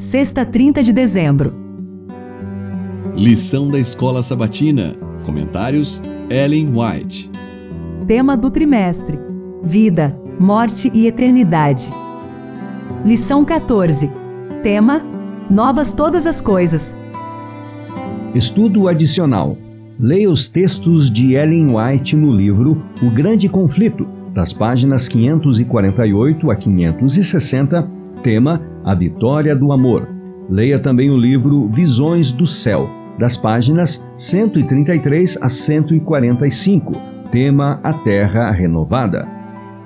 sexta 30 de dezembro. Lição da Escola Sabatina. Comentários: Ellen White. Tema do trimestre: Vida, Morte e Eternidade. Lição 14. Tema: Novas todas as coisas. Estudo adicional. Leia os textos de Ellen White no livro O Grande Conflito, das páginas 548 a 560, tema A Vitória do Amor. Leia também o livro Visões do Céu, das páginas 133 a 145, tema A Terra Renovada.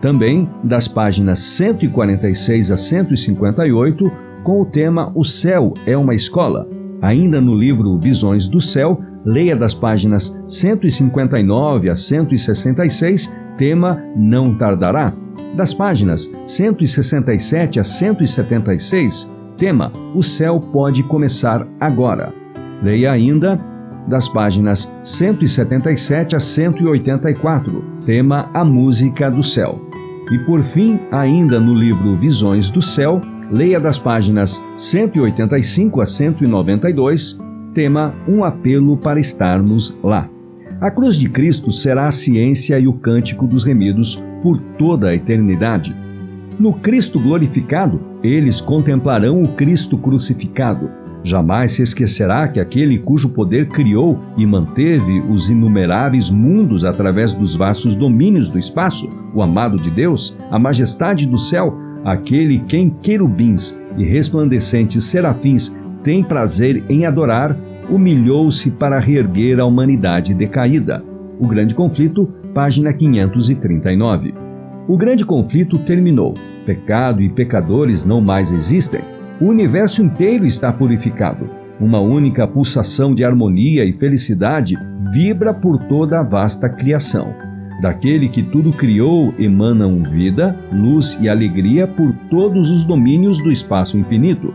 Também das páginas 146 a 158, com o tema O Céu é uma Escola. Ainda no livro Visões do Céu, leia das páginas 159 a 166, tema Não Tardará. Das páginas 167 a 176, tema O Céu Pode Começar Agora. Leia ainda das páginas 177 a 184, tema A Música do Céu. E por fim, ainda no livro Visões do Céu, leia das páginas 185 a 192, tema Um apelo para estarmos lá. A cruz de Cristo será a ciência e o cântico dos remidos por toda a eternidade. No Cristo glorificado, eles contemplarão o Cristo crucificado Jamais se esquecerá que aquele cujo poder criou e manteve os inumeráveis mundos através dos vastos domínios do espaço, o amado de Deus, a majestade do céu, aquele quem querubins e resplandecentes serafins têm prazer em adorar, humilhou-se para reerguer a humanidade decaída. O Grande Conflito, página 539. O grande conflito terminou. Pecado e pecadores não mais existem o universo inteiro está purificado. Uma única pulsação de harmonia e felicidade vibra por toda a vasta criação. Daquele que tudo criou emanam vida, luz e alegria por todos os domínios do espaço infinito.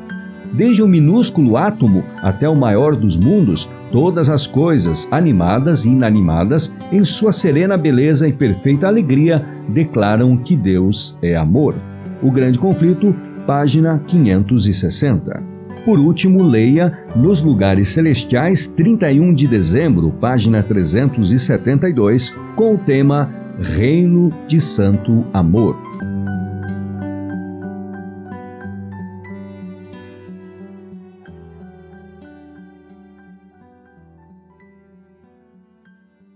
Desde o minúsculo átomo até o maior dos mundos, todas as coisas, animadas e inanimadas, em sua serena beleza e perfeita alegria, declaram que Deus é amor. O grande conflito página 560. Por último, leia Nos Lugares Celestiais, 31 de dezembro, página 372, com o tema Reino de Santo Amor.